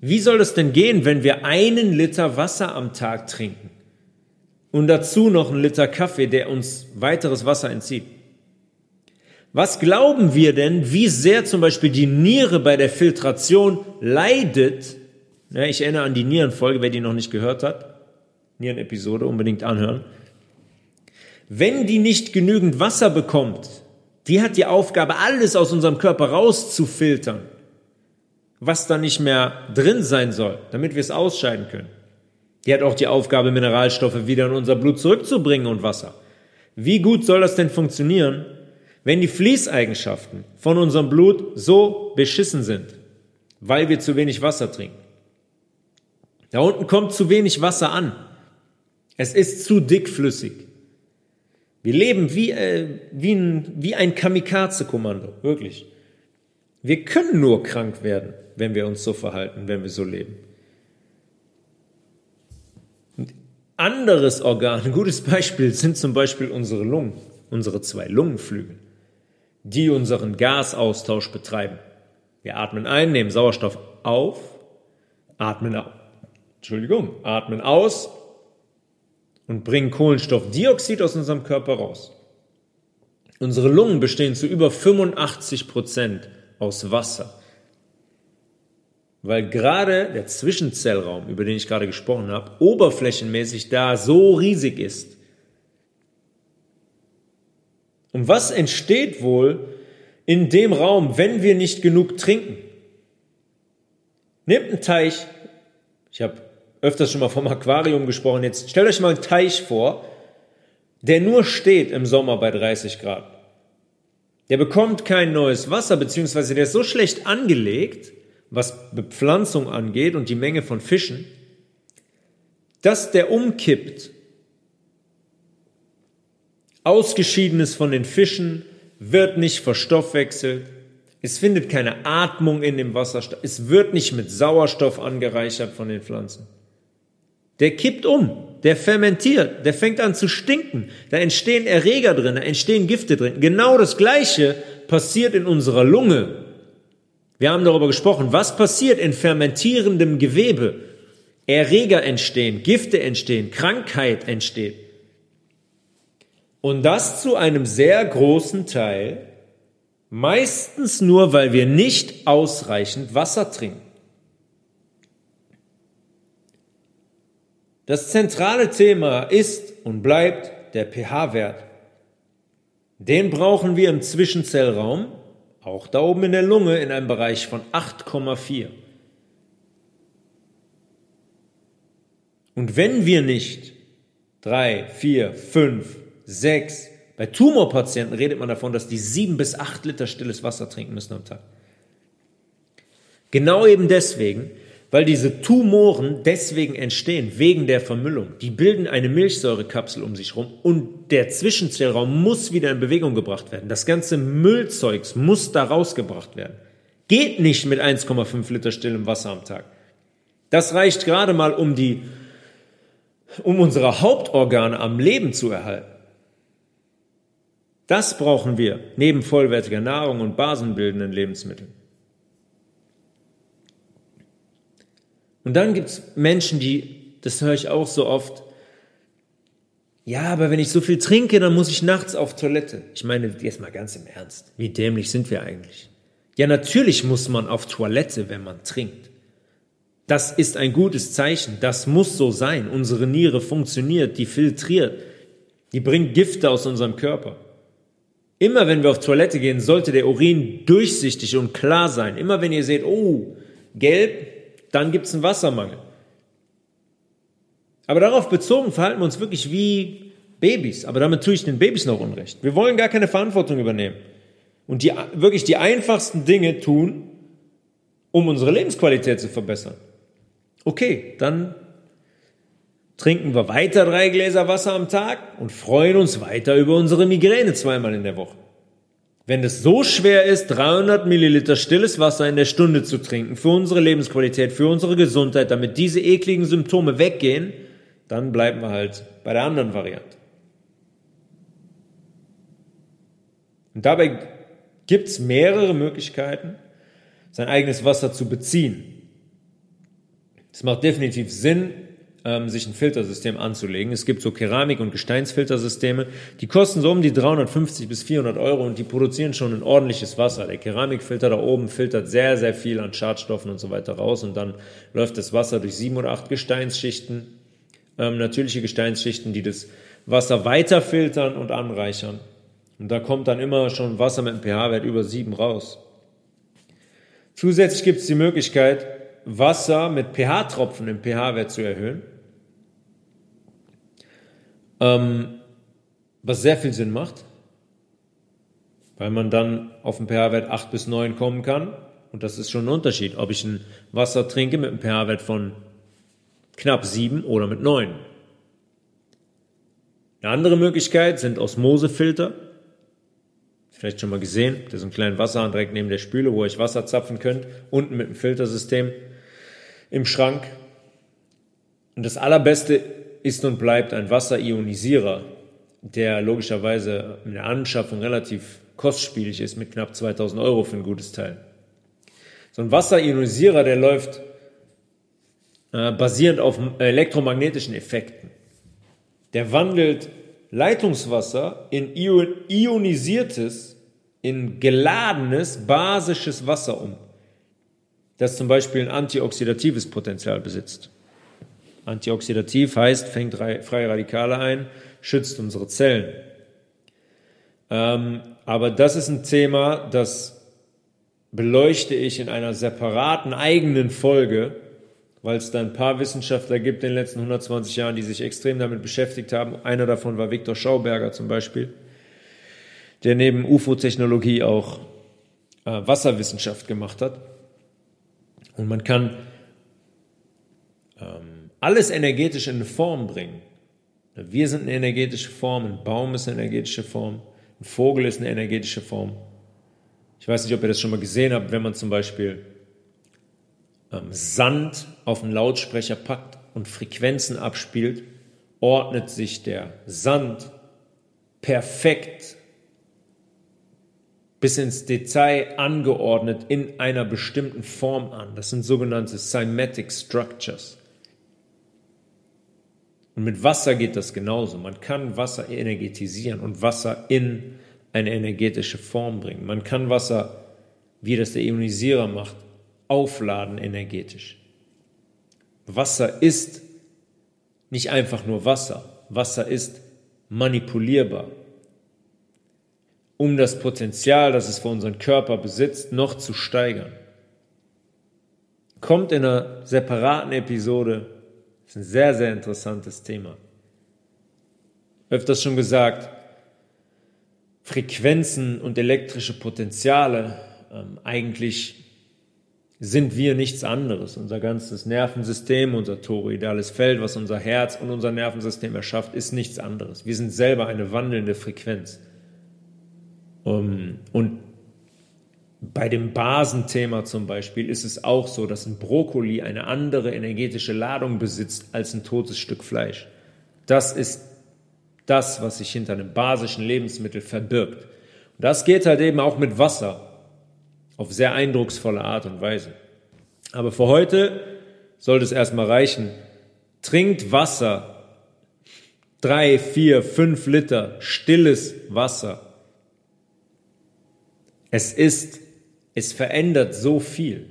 Wie soll es denn gehen, wenn wir einen Liter Wasser am Tag trinken und dazu noch einen Liter Kaffee, der uns weiteres Wasser entzieht? Was glauben wir denn, wie sehr zum Beispiel die Niere bei der Filtration leidet, ja, ich erinnere an die Nierenfolge, wer die noch nicht gehört hat. Nierenepisode unbedingt anhören. Wenn die nicht genügend Wasser bekommt, die hat die Aufgabe, alles aus unserem Körper rauszufiltern, was da nicht mehr drin sein soll, damit wir es ausscheiden können. Die hat auch die Aufgabe, Mineralstoffe wieder in unser Blut zurückzubringen und Wasser. Wie gut soll das denn funktionieren, wenn die Fließeigenschaften von unserem Blut so beschissen sind, weil wir zu wenig Wasser trinken? Da unten kommt zu wenig Wasser an. Es ist zu dickflüssig. Wir leben wie, äh, wie ein, wie ein Kamikaze-Kommando, wirklich. Wir können nur krank werden, wenn wir uns so verhalten, wenn wir so leben. Und anderes Organ, ein gutes Beispiel sind zum Beispiel unsere Lungen, unsere zwei Lungenflügel, die unseren Gasaustausch betreiben. Wir atmen ein, nehmen Sauerstoff auf, atmen. Entschuldigung, atmen aus und bringen Kohlenstoffdioxid aus unserem Körper raus. Unsere Lungen bestehen zu über 85 Prozent aus Wasser. Weil gerade der Zwischenzellraum, über den ich gerade gesprochen habe, oberflächenmäßig da so riesig ist. Und was entsteht wohl in dem Raum, wenn wir nicht genug trinken? Nehmt einen Teich, ich habe öfters schon mal vom Aquarium gesprochen. Jetzt stellt euch mal einen Teich vor, der nur steht im Sommer bei 30 Grad. Der bekommt kein neues Wasser, beziehungsweise der ist so schlecht angelegt, was Bepflanzung angeht und die Menge von Fischen, dass der umkippt. Ausgeschiedenes von den Fischen wird nicht verstoffwechselt. Es findet keine Atmung in dem Wasser statt. Es wird nicht mit Sauerstoff angereichert von den Pflanzen. Der kippt um, der fermentiert, der fängt an zu stinken. Da entstehen Erreger drin, da entstehen Gifte drin. Genau das Gleiche passiert in unserer Lunge. Wir haben darüber gesprochen, was passiert in fermentierendem Gewebe. Erreger entstehen, Gifte entstehen, Krankheit entsteht. Und das zu einem sehr großen Teil, meistens nur, weil wir nicht ausreichend Wasser trinken. Das zentrale Thema ist und bleibt der pH-Wert. Den brauchen wir im Zwischenzellraum, auch da oben in der Lunge, in einem Bereich von 8,4. Und wenn wir nicht 3, 4, 5, 6, bei Tumorpatienten redet man davon, dass die 7 bis 8 Liter stilles Wasser trinken müssen am Tag. Genau eben deswegen, weil diese Tumoren deswegen entstehen, wegen der Vermüllung. Die bilden eine Milchsäurekapsel um sich herum und der Zwischenzellraum muss wieder in Bewegung gebracht werden. Das ganze Müllzeugs muss da rausgebracht werden. Geht nicht mit 1,5 Liter stillem Wasser am Tag. Das reicht gerade mal, um die, um unsere Hauptorgane am Leben zu erhalten. Das brauchen wir neben vollwertiger Nahrung und basenbildenden Lebensmitteln. Und dann gibt es Menschen, die, das höre ich auch so oft, ja, aber wenn ich so viel trinke, dann muss ich nachts auf Toilette. Ich meine, jetzt mal ganz im Ernst, wie dämlich sind wir eigentlich? Ja, natürlich muss man auf Toilette, wenn man trinkt. Das ist ein gutes Zeichen, das muss so sein. Unsere Niere funktioniert, die filtriert, die bringt Gifte aus unserem Körper. Immer wenn wir auf Toilette gehen, sollte der Urin durchsichtig und klar sein. Immer wenn ihr seht, oh, gelb, dann gibt es einen Wassermangel. Aber darauf bezogen verhalten wir uns wirklich wie Babys. Aber damit tue ich den Babys noch Unrecht. Wir wollen gar keine Verantwortung übernehmen. und die, wirklich die einfachsten Dinge tun, um unsere Lebensqualität zu verbessern. Okay, dann trinken wir weiter drei Gläser Wasser am Tag und freuen uns weiter über unsere Migräne zweimal in der Woche. Wenn es so schwer ist, 300 Milliliter stilles Wasser in der Stunde zu trinken, für unsere Lebensqualität, für unsere Gesundheit, damit diese ekligen Symptome weggehen, dann bleiben wir halt bei der anderen Variante. Und dabei gibt es mehrere Möglichkeiten, sein eigenes Wasser zu beziehen. Es macht definitiv Sinn, ähm, sich ein Filtersystem anzulegen. Es gibt so Keramik- und Gesteinsfiltersysteme, die kosten so um die 350 bis 400 Euro und die produzieren schon ein ordentliches Wasser. Der Keramikfilter da oben filtert sehr, sehr viel an Schadstoffen und so weiter raus und dann läuft das Wasser durch sieben oder acht Gesteinsschichten, ähm, natürliche Gesteinsschichten, die das Wasser weiter filtern und anreichern. Und da kommt dann immer schon Wasser mit einem pH-Wert über sieben raus. Zusätzlich gibt es die Möglichkeit, Wasser mit pH-Tropfen im pH-Wert zu erhöhen, ähm, was sehr viel Sinn macht, weil man dann auf den pH-Wert 8 bis 9 kommen kann. Und das ist schon ein Unterschied, ob ich ein Wasser trinke mit einem pH-Wert von knapp 7 oder mit 9. Eine andere Möglichkeit sind Osmosefilter. Vielleicht schon mal gesehen, da ist ein kleiner Wasserhahn direkt neben der Spüle, wo ich Wasser zapfen könnt, unten mit dem Filtersystem im Schrank. Und das Allerbeste ist und bleibt ein Wasserionisierer, der logischerweise in der Anschaffung relativ kostspielig ist, mit knapp 2000 Euro für ein gutes Teil. So ein Wasserionisierer, der läuft äh, basierend auf elektromagnetischen Effekten. Der wandelt Leitungswasser in ionisiertes, in geladenes, basisches Wasser um das zum Beispiel ein antioxidatives Potenzial besitzt. Antioxidativ heißt, fängt freie Radikale ein, schützt unsere Zellen. Ähm, aber das ist ein Thema, das beleuchte ich in einer separaten eigenen Folge, weil es da ein paar Wissenschaftler gibt in den letzten 120 Jahren, die sich extrem damit beschäftigt haben. Einer davon war Viktor Schauberger zum Beispiel, der neben UFO-Technologie auch äh, Wasserwissenschaft gemacht hat. Und man kann ähm, alles energetisch in eine Form bringen. Wir sind eine energetische Form, ein Baum ist eine energetische Form, ein Vogel ist eine energetische Form. Ich weiß nicht, ob ihr das schon mal gesehen habt, wenn man zum Beispiel ähm, Sand auf einen Lautsprecher packt und Frequenzen abspielt, ordnet sich der Sand perfekt bis ins Detail angeordnet in einer bestimmten Form an. Das sind sogenannte Cymatic Structures. Und mit Wasser geht das genauso. Man kann Wasser energetisieren und Wasser in eine energetische Form bringen. Man kann Wasser, wie das der Ionisierer macht, aufladen energetisch. Wasser ist nicht einfach nur Wasser. Wasser ist manipulierbar um das Potenzial, das es für unseren Körper besitzt, noch zu steigern. Kommt in einer separaten Episode. Das ist ein sehr, sehr interessantes Thema. Öfters schon gesagt, Frequenzen und elektrische Potenziale, ähm, eigentlich sind wir nichts anderes. Unser ganzes Nervensystem, unser toroidales Feld, was unser Herz und unser Nervensystem erschafft, ist nichts anderes. Wir sind selber eine wandelnde Frequenz. Ähm, und bei dem Basenthema zum Beispiel ist es auch so, dass ein Brokkoli eine andere energetische Ladung besitzt als ein totes Stück Fleisch. Das ist das, was sich hinter einem basischen Lebensmittel verbirgt. Und das geht halt eben auch mit Wasser auf sehr eindrucksvolle Art und Weise. Aber für heute sollte es erstmal reichen. Trinkt Wasser. Drei, vier, fünf Liter stilles Wasser es ist, es verändert so viel.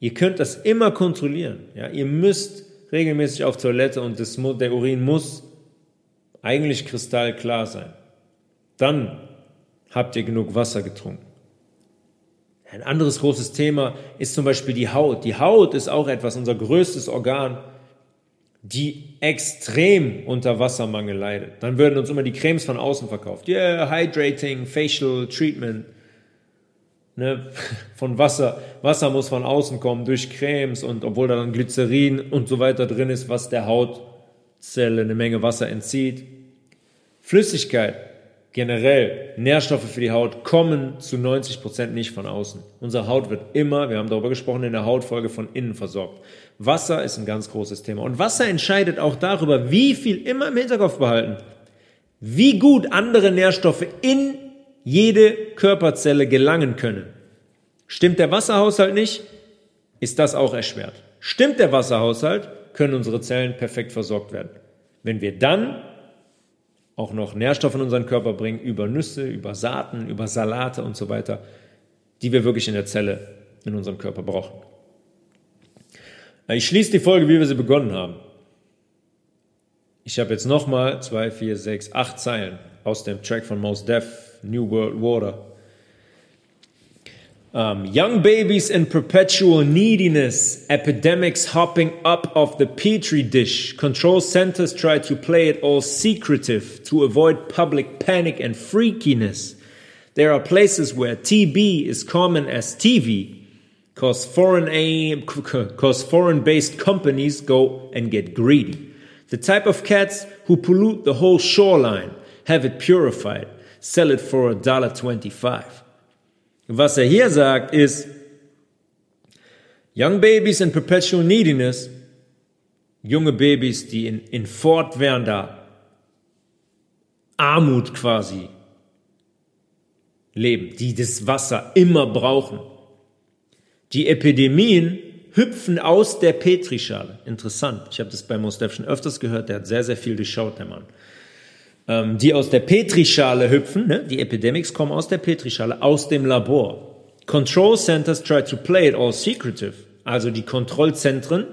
Ihr könnt das immer kontrollieren. Ja? Ihr müsst regelmäßig auf Toilette und das, der Urin muss eigentlich kristallklar sein. Dann habt ihr genug Wasser getrunken. Ein anderes großes Thema ist zum Beispiel die Haut. Die Haut ist auch etwas, unser größtes Organ. die extrem unter Wassermangel leidet. Dann würden uns immer die Cremes von außen verkauft. Yeah, Hydrating, Facial Treatment. Ne, von Wasser. Wasser muss von außen kommen durch Cremes und obwohl da dann Glycerin und so weiter drin ist, was der Hautzelle eine Menge Wasser entzieht. Flüssigkeit, generell, Nährstoffe für die Haut kommen zu 90 Prozent nicht von außen. Unsere Haut wird immer, wir haben darüber gesprochen, in der Hautfolge von innen versorgt. Wasser ist ein ganz großes Thema. Und Wasser entscheidet auch darüber, wie viel, immer im Hinterkopf behalten, wie gut andere Nährstoffe in jede Körperzelle gelangen können. Stimmt der Wasserhaushalt nicht, ist das auch erschwert. Stimmt der Wasserhaushalt, können unsere Zellen perfekt versorgt werden. Wenn wir dann auch noch Nährstoffe in unseren Körper bringen, über Nüsse, über Saaten, über Salate und so weiter, die wir wirklich in der Zelle in unserem Körper brauchen. Ich schließe die Folge, wie wir sie begonnen haben. Ich habe jetzt nochmal zwei, vier, sechs, acht Zeilen aus dem Track von Most Def, New World Water. Um, young babies in perpetual neediness, epidemics hopping up off the petri dish. Control centers try to play it all secretive to avoid public panic and freakiness. There are places where TB is common as TV cause foreign aim, cause foreign based companies go and get greedy. The type of cats who pollute the whole shoreline, have it purified, sell it for a dollar twenty-five. Was er hier sagt ist, young babies in perpetual neediness, junge Babys, die in, in fortwährender Armut quasi leben, die das Wasser immer brauchen die Epidemien hüpfen aus der Petrischale. Interessant. Ich habe das bei Mostef schon öfters gehört. Der hat sehr, sehr viel durchschaut, der Mann. Ähm, die aus der Petrischale hüpfen, ne? die Epidemics kommen aus der Petrischale, aus dem Labor. Control Centers try to play it all secretive. Also die Kontrollzentren,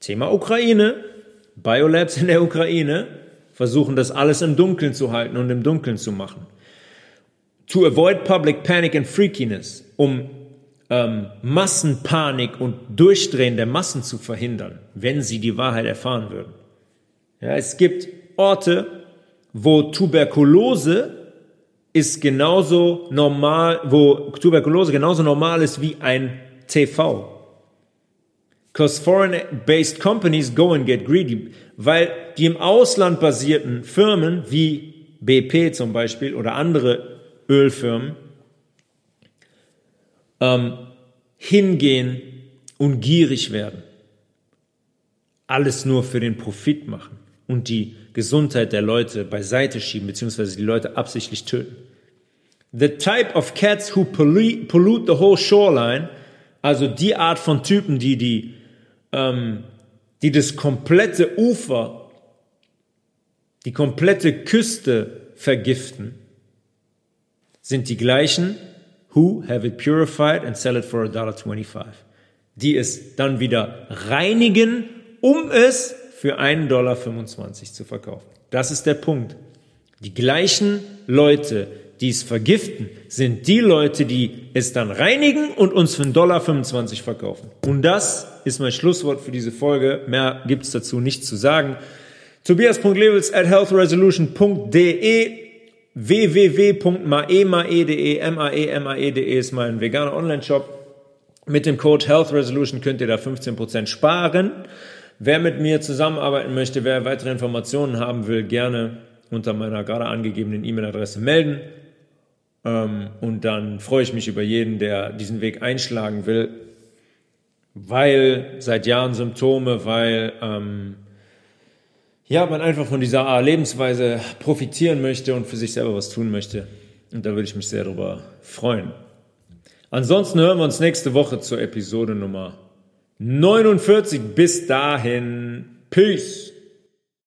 Thema Ukraine, Biolabs in der Ukraine, versuchen das alles im Dunkeln zu halten und im Dunkeln zu machen. To avoid public panic and freakiness, um ähm, Massenpanik und Durchdrehen der Massen zu verhindern, wenn sie die Wahrheit erfahren würden. Ja, es gibt Orte, wo Tuberkulose ist genauso normal, wo Tuberkulose genauso normal ist wie ein TV. Because foreign-based companies go and get greedy, weil die im Ausland basierten Firmen wie BP zum Beispiel oder andere Ölfirmen ähm, hingehen und gierig werden. Alles nur für den Profit machen und die Gesundheit der Leute beiseite schieben, beziehungsweise die Leute absichtlich töten. The type of cats who pollute the whole shoreline, also die Art von Typen, die die, ähm, die das komplette Ufer, die komplette Küste vergiften, sind die gleichen, who have it purified and sell it for $1.25. Die es dann wieder reinigen, um es für 1,25 Dollar zu verkaufen. Das ist der Punkt. Die gleichen Leute, die es vergiften, sind die Leute, die es dann reinigen und uns für 1,25 Dollar verkaufen. Und das ist mein Schlusswort für diese Folge. Mehr gibt's dazu nicht zu sagen. Tobias.levels at healthresolution.de www.maemae.de, M-A-E-M-A-E.de ist mein veganer Online-Shop. Mit dem Code Health Resolution könnt ihr da 15% sparen. Wer mit mir zusammenarbeiten möchte, wer weitere Informationen haben will, gerne unter meiner gerade angegebenen E-Mail-Adresse melden. Ähm, und dann freue ich mich über jeden, der diesen Weg einschlagen will, weil seit Jahren Symptome, weil ähm, ja, man einfach von dieser Lebensweise profitieren möchte und für sich selber was tun möchte. Und da würde ich mich sehr darüber freuen. Ansonsten hören wir uns nächste Woche zur Episode Nummer 49. Bis dahin, Peace.